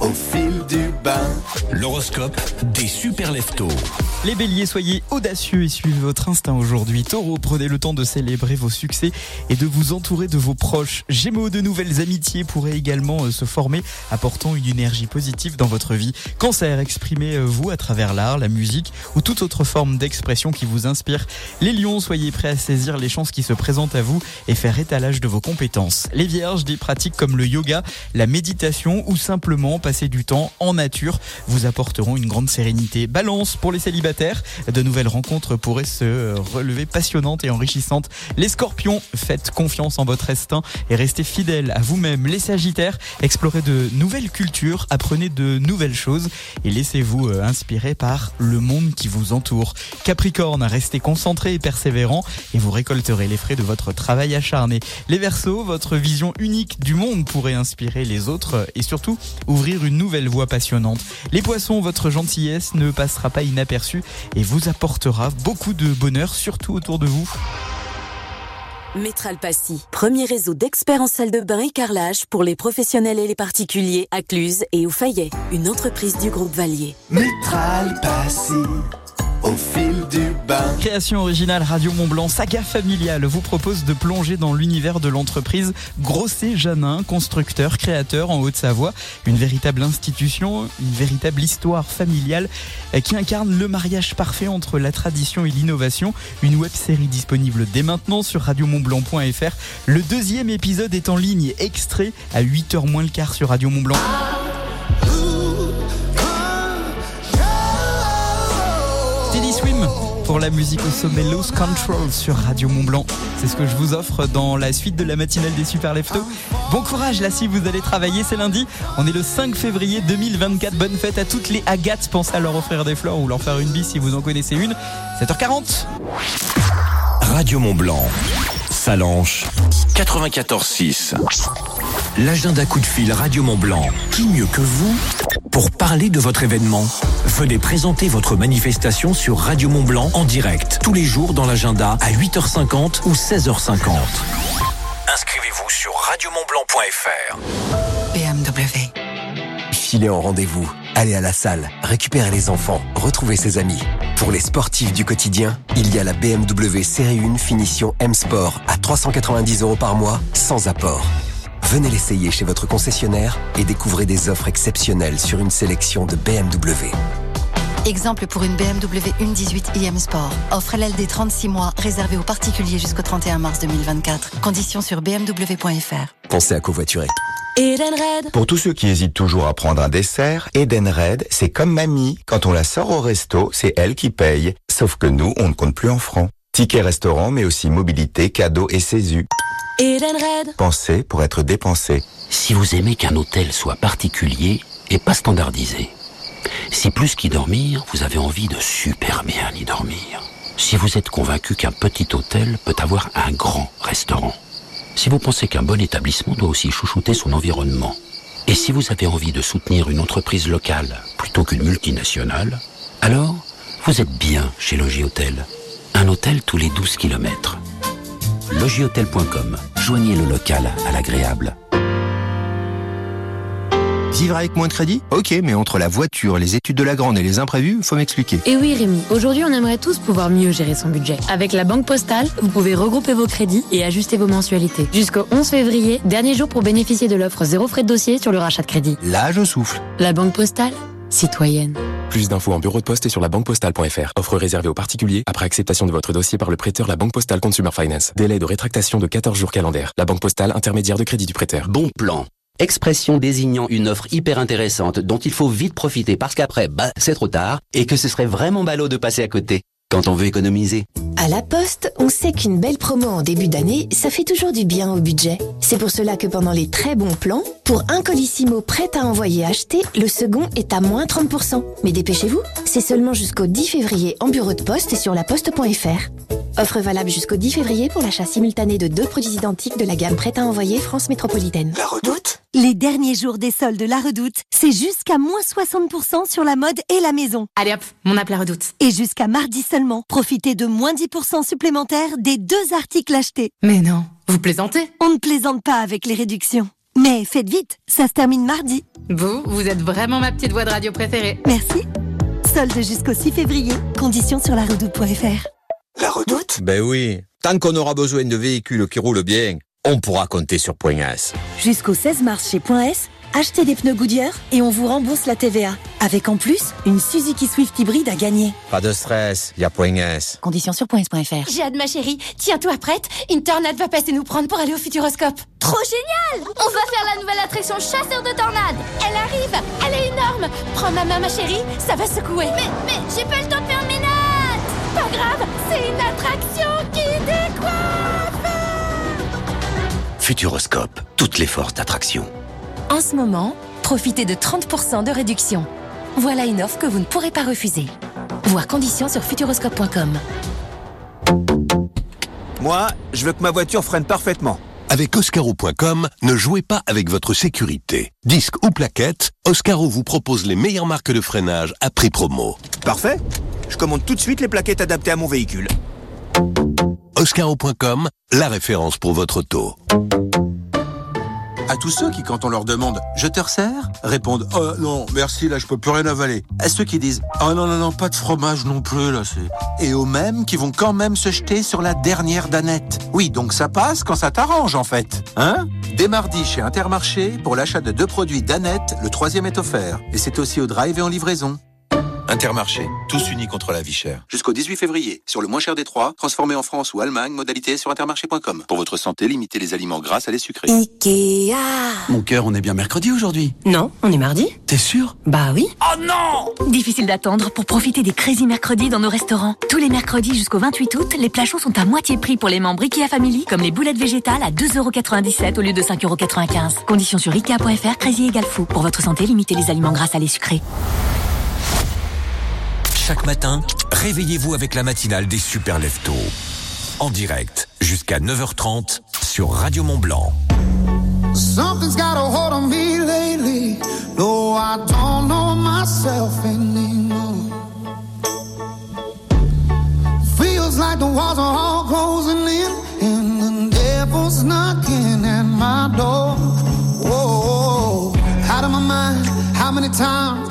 au fil du bain. L'horoscope des super leftos. Les béliers, soyez audacieux et suivez votre instinct aujourd'hui. Taureau, prenez le temps de célébrer vos succès et de vous entourer de vos proches. Gémeaux, de nouvelles amitiés pourraient également euh, se former, apportant une énergie positive dans votre vie. Cancer, exprimez-vous à travers l'art, la musique ou toute autre forme d'expression qui vous inspire. Les lions, soyez prêts à saisir les chances qui se présentent à vous et faire étalage de vos compétences. Les vierges, des pratiques comme le yoga, la méditation ou simplement passer du temps en nature vous apporteront une grande sérénité. Balance pour les célibataires, de nouvelles rencontres pourraient se relever passionnantes et enrichissantes. Les scorpions, faites confiance en votre instinct et restez fidèles à vous-même. Les sagittaires, explorez de nouvelles cultures, apprenez de nouvelles choses et laissez-vous euh, inspirer par le monde qui vous entoure. Capricorne, restez concentré et persévérant et vous récolterez les frais de votre travail acharné. Les Verseaux, votre vision unique du monde pourrait inspirer les autres et surtout ouvrir une nouvelle voie passionnante. Les Poissons, votre gentillesse ne passera pas inaperçue et vous apportera beaucoup de bonheur, surtout autour de vous. Métral Passy, premier réseau d'experts en salle de bain et carrelage pour les professionnels et les particuliers à Cluse et au Fayet, une entreprise du groupe Valier. Métral Passy, au fil du bain. Création originale Radio Mont Blanc, saga familiale vous propose de plonger dans l'univers de l'entreprise Grosset Janin, constructeur, créateur en Haute-Savoie. Une véritable institution, une véritable histoire familiale qui incarne le mariage parfait entre la tradition et l'innovation. Une web série disponible dès maintenant sur radiomontblanc.fr. Le deuxième épisode est en ligne, extrait à 8h moins le quart sur Radio Mont Blanc. Pour la musique au sommet Loose Control sur Radio Mont Blanc. C'est ce que je vous offre dans la suite de la matinale des Super Leftos. Bon courage là si vous allez travailler, c'est lundi. On est le 5 février 2024. Bonne fête à toutes les agates. Pensez à leur offrir des fleurs ou leur faire une bise si vous en connaissez une. 7h40. Radio Mont Blanc. Salanche 94.6. L'agenda coup de fil Radio Mont Blanc. Qui mieux que vous pour parler de votre événement Venez présenter votre manifestation sur Radio Mont Blanc en direct tous les jours dans l'agenda à 8h50 ou 16h50. Inscrivez-vous sur radiomontblanc.fr. BMW. Filez en rendez-vous, allez à la salle, récupérez les enfants, retrouvez ses amis. Pour les sportifs du quotidien, il y a la BMW Série 1 Finition M Sport à 390 euros par mois, sans apport. Venez l'essayer chez votre concessionnaire et découvrez des offres exceptionnelles sur une sélection de BMW. Exemple pour une BMW 1.18 iM Sport. Offre LLD 36 mois, réservée aux particuliers jusqu'au 31 mars 2024. Conditions sur bmw.fr. Pensez à covoiturer. Edenred. Pour tous ceux qui hésitent toujours à prendre un dessert, Edenred, c'est comme mamie. Quand on la sort au resto, c'est elle qui paye. Sauf que nous, on ne compte plus en francs. Ticket restaurant, mais aussi mobilité, cadeaux et CESU. Edenred. Penser pour être dépensé. Si vous aimez qu'un hôtel soit particulier et pas standardisé, si plus qu'y dormir, vous avez envie de super bien y dormir, si vous êtes convaincu qu'un petit hôtel peut avoir un grand restaurant, si vous pensez qu'un bon établissement doit aussi chouchouter son environnement, et si vous avez envie de soutenir une entreprise locale plutôt qu'une multinationale, alors vous êtes bien chez Logis Hôtel. Un hôtel tous les 12 kilomètres. Logihôtel.com. Joignez le local à l'agréable. Vivre avec moins de crédit? Ok, mais entre la voiture, les études de la grande et les imprévus, faut m'expliquer. Et oui Rémi, aujourd'hui on aimerait tous pouvoir mieux gérer son budget. Avec la Banque Postale, vous pouvez regrouper vos crédits et ajuster vos mensualités. Jusqu'au 11 février, dernier jour pour bénéficier de l'offre zéro frais de dossier sur le rachat de crédit. Là, je souffle. La Banque Postale Citoyenne. Plus d'infos en bureau de poste et sur la banquepostale.fr. Offre réservée aux particuliers après acceptation de votre dossier par le prêteur La Banque Postale Consumer Finance. Délai de rétractation de 14 jours calendaires. La Banque Postale, intermédiaire de crédit du prêteur. Bon plan. Expression désignant une offre hyper intéressante dont il faut vite profiter parce qu'après, bah, c'est trop tard et que ce serait vraiment ballot de passer à côté quand on veut économiser. À la Poste, on sait qu'une belle promo en début d'année, ça fait toujours du bien au budget. C'est pour cela que pendant les très bons plans, pour un Colissimo prêt à envoyer acheter, le second est à moins 30%. Mais dépêchez-vous, c'est seulement jusqu'au 10 février en bureau de poste et sur la poste.fr. Offre valable jusqu'au 10 février pour l'achat simultané de deux produits identiques de la gamme prête à envoyer France Métropolitaine. La Redoute? Les derniers jours des soldes de La Redoute, c'est jusqu'à moins 60% sur la mode et la maison. Allez hop, mon appel La Redoute. Et jusqu'à mardi seulement, profitez de moins 10% supplémentaires des deux articles achetés. Mais non, vous plaisantez On ne plaisante pas avec les réductions. Mais faites vite, ça se termine mardi. Vous, vous êtes vraiment ma petite voix de radio préférée. Merci. Solde jusqu'au 6 février. Conditions sur la redoute.fr. La redoute? Ben oui. Tant qu'on aura besoin de véhicules qui roulent bien, on pourra compter sur Point S. Jusqu'au 16 mars chez Point S, achetez des pneus Goodyear et on vous rembourse la TVA. Avec en plus, une Suzuki Swift hybride à gagner. Pas de stress, y a Point S. Conditions sur points.fr. J'ai hâte ma chérie, tiens-toi prête, une tornade va passer nous prendre pour aller au Futuroscope. Trop génial On va faire la nouvelle attraction chasseur de tornades Elle arrive, elle est énorme Prends ma main ma chérie, ça va secouer. Mais, mais, j'ai pas le temps de faire mes notes Pas grave, c'est une attraction qui décoiffe Futuroscope, toutes les forces d'attraction. En ce moment, profitez de 30% de réduction. Voilà une offre que vous ne pourrez pas refuser. Voir conditions sur futuroscope.com. Moi, je veux que ma voiture freine parfaitement. Avec Oscaro.com, ne jouez pas avec votre sécurité. Disque ou plaquette, Oscaro vous propose les meilleures marques de freinage à prix promo. Parfait. Je commande tout de suite les plaquettes adaptées à mon véhicule. Oscaro.com, la référence pour votre auto. À tous ceux qui, quand on leur demande « Je te resserre ?» répondent « Oh non, merci, là je peux plus rien avaler ». À ceux qui disent « Oh non, non, non, pas de fromage non plus, là c'est... » Et aux mêmes qui vont quand même se jeter sur la dernière danette. Oui, donc ça passe quand ça t'arrange en fait. Hein? Dès mardi chez Intermarché, pour l'achat de deux produits danette, le troisième est offert. Et c'est aussi au drive et en livraison. Intermarché, tous unis contre la vie chère. Jusqu'au 18 février, sur le moins cher des trois, transformé en France ou Allemagne, modalité sur intermarché.com. Pour votre santé, limitez les aliments gras à les sucrés. Ikea Mon cœur, on est bien mercredi aujourd'hui Non, on est mardi. T'es sûr? Bah oui. Oh non Difficile d'attendre pour profiter des Crazy Mercredis dans nos restaurants. Tous les mercredis jusqu'au 28 août, les plats chauds sont à moitié prix pour les membres IKEA Family, comme les boulettes végétales à 2,97€ au lieu de 5,95€. Conditions sur IKEA.fr, Crazy égale fou. Pour votre santé, limitez les aliments gras à les sucrés. Chaque matin, réveillez-vous avec la matinale des super leftos. En direct, jusqu'à 9h30 sur Radio Mont Blanc. Something's got a hold on me lately. No, I don't know myself anymore. Feels like the walls are all closing in, and the devil's knocking at my door. Whoa, out of my mind. How many times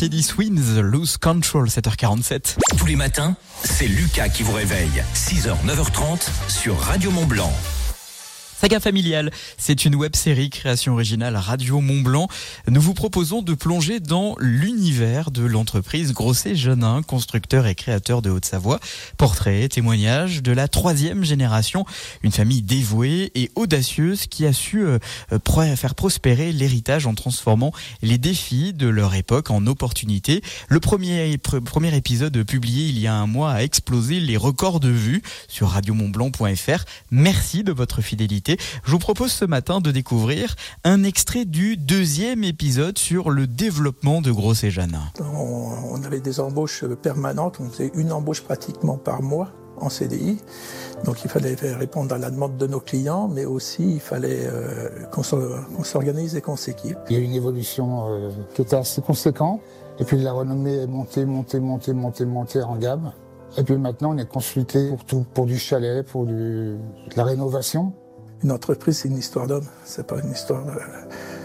Teddy Swins, Lose Control, 7h47. Tous les matins, c'est Lucas qui vous réveille. 6h, 9h30 sur Radio Mont Blanc. Saga familiale, c'est une web série création originale Radio Mont Blanc. Nous vous proposons de plonger dans l'univers de l'entreprise Grosset Jeunin, constructeur et créateur de Haute-Savoie. Portrait, témoignage de la troisième génération, une famille dévouée et audacieuse qui a su euh, faire prospérer l'héritage en transformant les défis de leur époque en opportunités. Le premier, premier épisode publié il y a un mois a explosé les records de vues sur radiomontblanc.fr. Merci de votre fidélité. Je vous propose ce matin de découvrir un extrait du deuxième épisode sur le développement de Gros et Jeanne. On, avait des embauches permanentes, on faisait une embauche pratiquement par mois en CDI. Donc il fallait répondre à la demande de nos clients, mais aussi il fallait euh, qu'on s'organise et qu'on s'équipe. Il y a eu une évolution euh, qui était assez conséquente. Et puis la renommée est montée, montée, montée, montée, montée en gamme. Et puis maintenant, on est consulté pour tout, pour du chalet, pour du, de la rénovation. Une entreprise, c'est une histoire d'homme. C'est pas une histoire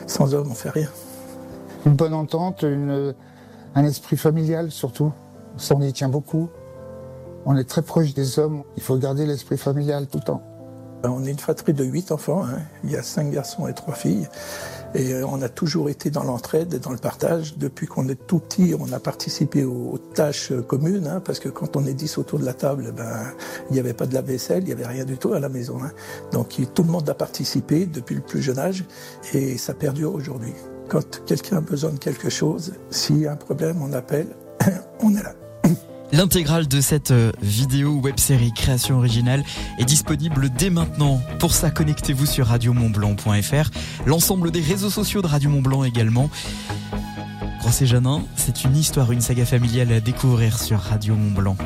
sans homme, on fait rien. Une bonne entente, un esprit familial surtout. Ça, on y tient beaucoup. On est très proche des hommes. Il faut garder l'esprit familial tout le temps. On est une fratrie de huit enfants. Hein. Il y a cinq garçons et trois filles. Et euh, on a toujours été dans l'entraide dans le partage. Depuis qu'on est tout petit, on a participé aux, tâches euh, communes, hein, parce que quand on est dix autour de la table, ben il n'y avait pas de la vaisselle, il n'y avait rien du tout à la maison. Hein. Donc tout le monde a participé depuis le plus jeune âge et ça perdure aujourd'hui. Quand quelqu'un a besoin de quelque chose, s'il y a un problème, on appelle, on est là. L'intégrale de cette euh, vidéo web série création originale est disponible dès maintenant. Pour ça, connectez-vous sur radiomontblanc.fr, l'ensemble des réseaux sociaux de Radio Montblanc également. Grosse et Janin, c'est une histoire, une saga familiale à découvrir sur Radio Montblanc.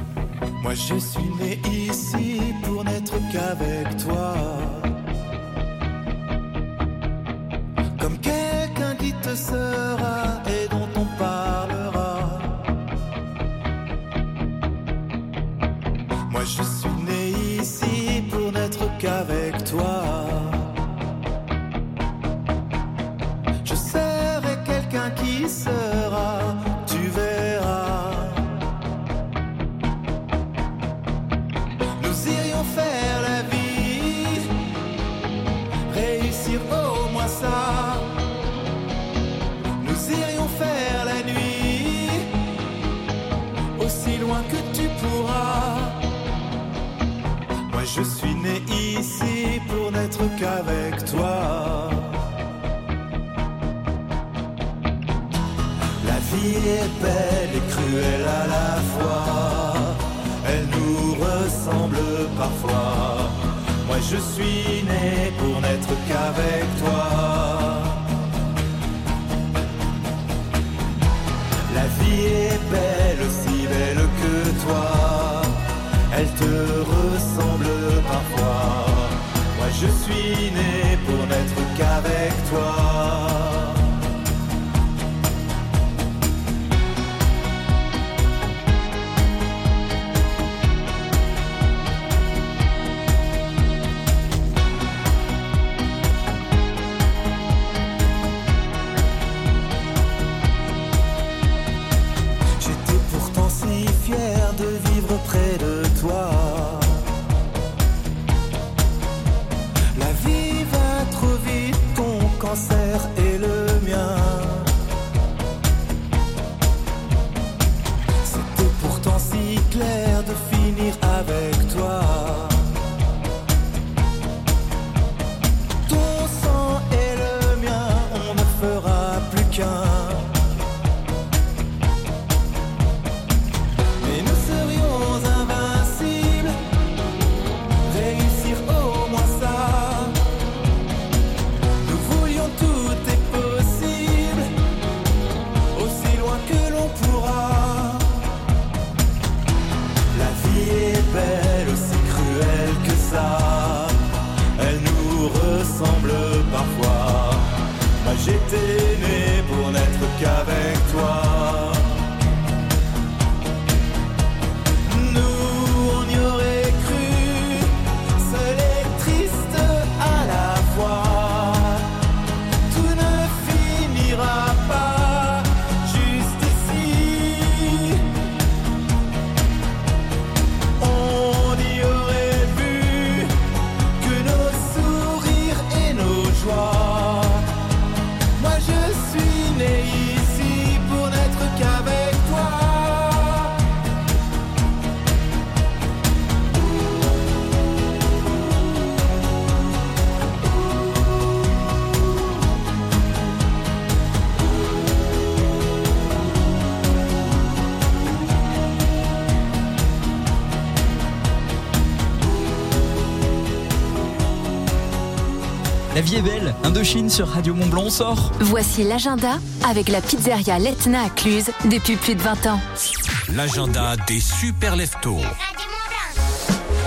Moi je suis né ici pour n'être qu'avec toi. Je suis né pour n'être qu'avec toi. La vie est belle, aussi belle que toi. Elle te ressemble parfois. Moi je suis né pour n'être qu'avec toi. Indochine sur Radio Mont Blanc, on sort. Voici l'agenda avec la pizzeria Letna à Cluse depuis plus de 20 ans. L'agenda des super leftos.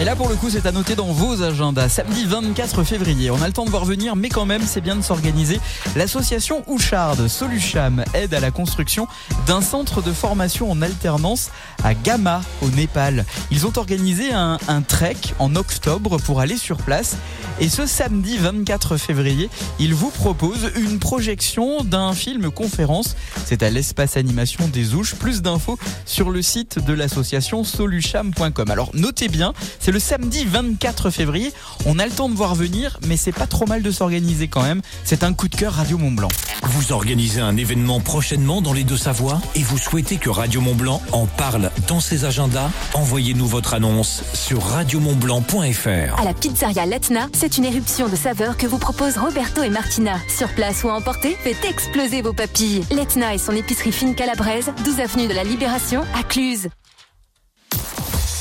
Et là, pour le coup, c'est à noter dans vos agendas. Samedi 24 février, on a le temps de voir venir, mais quand même, c'est bien de s'organiser. L'association Ouchard Solucham aide à la construction d'un centre de formation en alternance à Gama, au Népal. Ils ont organisé un, trek en octobre pour aller sur place. Et ce samedi 24 février, ils vous proposent une projection d'un film conférence. C'est à l'espace animation des Ouches. Plus d'infos sur le site de l'association solucham.com. Alors, notez bien, c'est le samedi 24 février. On a le temps de voir venir, mais c'est pas trop mal de s'organiser quand même. C'est un coup de cœur Radio Mont Blanc. Vous organisez un événement prochainement dans les Deux-Savoies? Et vous souhaitez que Radio Mont Blanc en parle dans ses agendas Envoyez-nous votre annonce sur radiomontblanc.fr. À la pizzeria Letna, c'est une éruption de saveurs que vous proposent Roberto et Martina. Sur place ou à emporter, faites exploser vos papilles. Letna et son épicerie fine calabraise, 12 avenue de la Libération, à Cluse.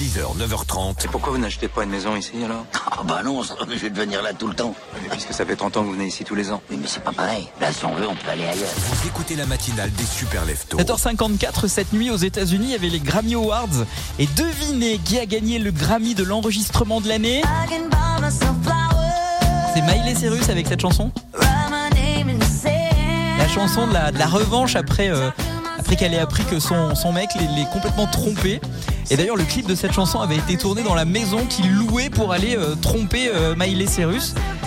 6h, 9h30. Et pourquoi vous n'achetez pas une maison ici alors? Ah bah non, je vais devenir là tout le temps. Mais Puisque ça fait 30 ans que vous venez ici tous les ans. Oui, mais c'est pas pareil. Là, si on veut, on peut aller ailleurs. Vous écoutez la matinale des super leftos. 7h54, cette nuit aux États-Unis, il y avait les Grammy Awards. Et devinez qui a gagné le Grammy de l'enregistrement de l'année? C'est Miley Cyrus avec cette chanson? La chanson de la, de la revanche après, euh, après qu'elle ait appris que son, son mec l'ait l'ait complètement trompé. Et d'ailleurs, le clip de cette chanson avait été tourné dans la maison qu'il louait pour aller euh, tromper euh, Miley.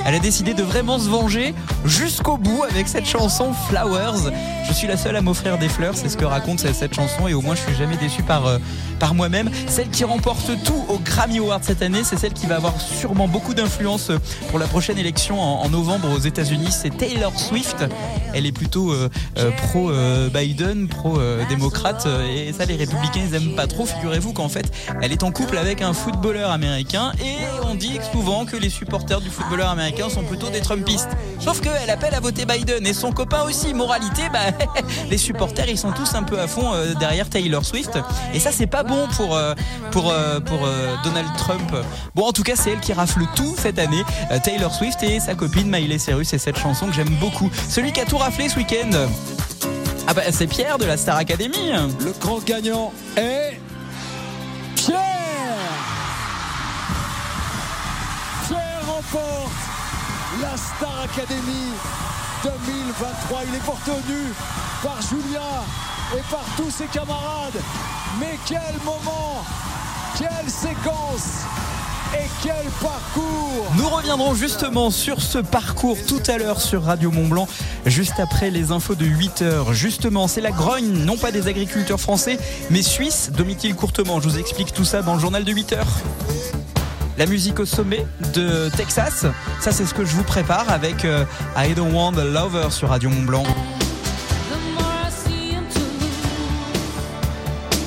Elle a décidé de vraiment se venger jusqu'au bout avec cette chanson Flowers. Je suis la seule à m'offrir des fleurs, c'est ce que raconte cette, chanson et au moins je suis jamais déçu par, euh, par moi-même. Celle qui remporte tout au Grammy Award cette année, c'est celle qui va avoir sûrement beaucoup d'influence euh, pour la prochaine élection en, novembre aux États-Unis. C'est Taylor Swift. Elle est plutôt euh, pro Biden, pro démocrate et ça les républicains ils aiment pas trop. Figurez-vous qu'en fait elle est en couple avec un footballeur américain et on dit souvent que les supporters du footballeur américain sont plutôt des Trumpistes. Sauf qu'elle appelle à voter Biden et son copain aussi. Moralité, bah, les supporters ils sont tous un peu à fond euh, derrière Taylor Swift et ça c'est pas bon pour euh, euh, Donald Trump. Bon en tout cas c'est elle qui rafle tout cette année. Taylor Swift et sa copine Miley Cyrus et cette chanson que j'aime beaucoup. Celui qui a tout raflé ce week-end. Ah bah c'est Pierre de la Star Academy. Le grand gagnant est Pierre Pierre remporte la Star Academy 2023. Il est porté au nu par Julien et par tous ses camarades. Mais quel moment Quelle séquence Et quel parcours Nous reviendrons justement sur ce parcours tout à l'heure sur Radio Mont Blanc, juste après les infos de 8 heures. Justement, c'est la grogne, non pas des agriculteurs français, mais suisses, Domitil Courtement. Je vous explique tout ça dans le journal de 8 heures. La musique au sommet de Texas, ça c'est ce que je vous prépare avec euh, I Don't Want a Lover sur Radio Mont Blanc.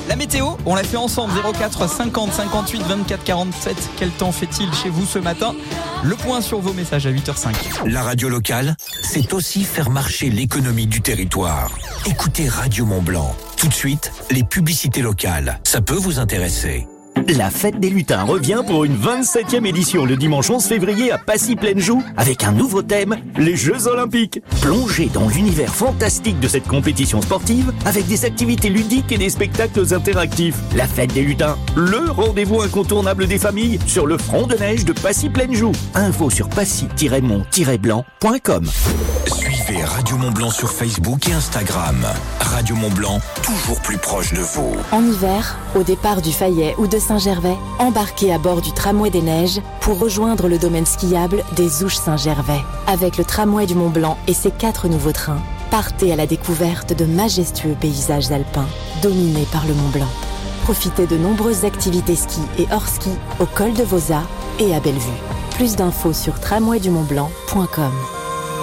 La météo, on l'a fait ensemble 04 50 58 24 47. Quel temps fait-il chez vous ce matin? Le point sur vos messages à 8h05. La radio locale, c'est aussi faire marcher l'économie du territoire. Écoutez Radio Mont Blanc. Tout de suite, les publicités locales. Ça peut vous intéresser. La fête des lutins revient pour une 27e édition le dimanche 11 février à Passy-Pleine-Joux avec un nouveau thème, les Jeux Olympiques. Plongez dans l'univers fantastique de cette compétition sportive avec des activités ludiques et des spectacles interactifs. La fête des lutins, le rendez-vous incontournable des familles sur le front de neige de Passy-Pleine-Joux. Info sur passy-mont-blanc.com. Suivez Radio Mont Blanc sur Facebook et Instagram. Radio Mont Blanc, toujours plus proche de vous. En hiver, au départ du Fayet ou de Saint-Gervais, embarquez à bord du tramway des neiges pour rejoindre le domaine skiable des Ouches Saint-Gervais. Avec le tramway du Mont Blanc et ses quatre nouveaux trains, partez à la découverte de majestueux paysages alpins dominés par le Mont Blanc. Profitez de nombreuses activités ski et hors ski au col de Vosa et à Bellevue. Plus d'infos sur tramwaydumontblanc.com.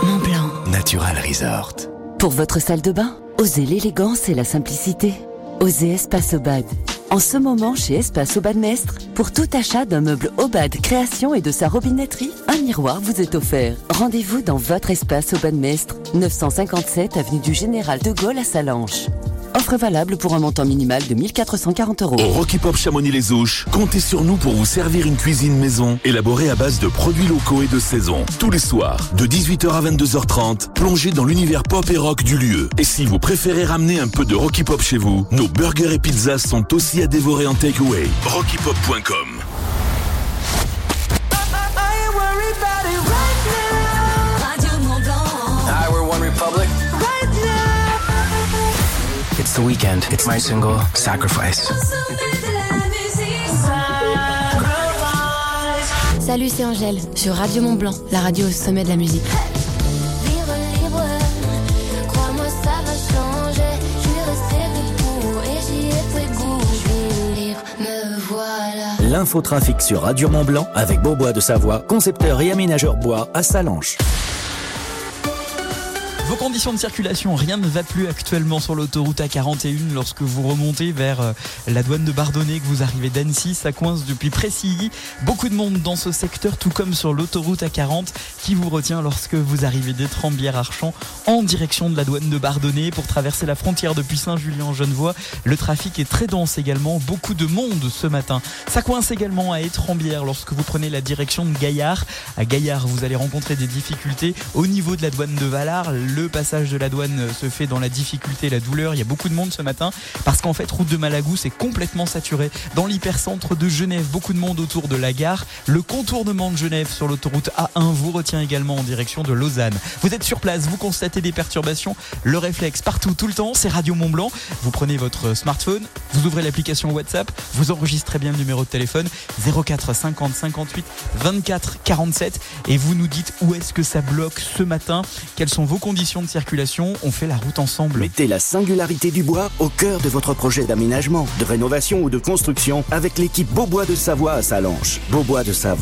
Mont Blanc. Natural Resort. Pour votre salle de bain, osez l'élégance et la simplicité. Osez Espace Obad. En ce moment, chez Espace Obad Mestre, pour tout achat d'un meuble Obad création et de sa robinetterie, un miroir vous est offert. Rendez-vous dans votre espace Obad Mestre, 957 avenue du Général de Gaulle à Salanches. Offre valable pour un montant minimal de 1440 euros. Au Rocky Pop Chamonix-les-Ouches, comptez sur nous pour vous servir une cuisine maison élaborée à base de produits locaux et de saison. Tous les soirs, de 18h à 22h30, plongez dans l'univers pop et rock du lieu. Et si vous préférez ramener un peu de Rocky Pop chez vous, nos burgers et pizzas sont aussi à dévorer en takeaway. RockyPop.com the weekend. It's my single, Sacrifice. Salut, c'est Angèle, sur Radio Mont Blanc, la radio au sommet de la musique. L'infotrafic sur Radio Mont Blanc avec Beaubois de Savoie, concepteur et aménageur bois à Salanches. Vos conditions de circulation, rien ne va plus actuellement sur l'autoroute A41 lorsque vous remontez vers euh, la douane de Bardonnay, que vous arrivez d'Annecy, ça coince depuis Précilly. Beaucoup de monde dans ce secteur, tout comme sur l'autoroute A40 qui vous retient lorsque vous arrivez d'Étrembières-Archamps en direction de la douane de Bardonnay pour traverser la frontière depuis Saint-Julien-en-Genevois. Le trafic est très dense également, beaucoup de monde ce matin. Ça coince également à Étrembières lorsque vous prenez la direction de Gaillard. À Gaillard, vous allez rencontrer des difficultés au niveau de la douane de Valar. Le passage de la douane se fait dans la difficulté la douleur. Il y a beaucoup de monde ce matin parce qu'en fait, route de Malagou, c'est complètement saturé. Dans l'hypercentre de Genève, beaucoup de monde autour de la gare. Le contournement de Genève sur l'autoroute A1 vous retient également en direction de Lausanne. Vous êtes sur place, vous constatez des perturbations. Le réflexe partout, tout le temps, c'est Radio Mont Blanc. Vous prenez votre smartphone, vous ouvrez l'application WhatsApp, vous enregistrez bien le numéro de téléphone 04 50 58 24 47 et vous nous dites où est-ce que ça bloque ce matin, quelles sont vos de circulation. On fait la route ensemble. Mettez la singularité du bois au cœur de votre projet d'aménagement, de rénovation ou de construction avec l'équipe Beaubois de Savoie à Salanches. Beaubois de Savoie.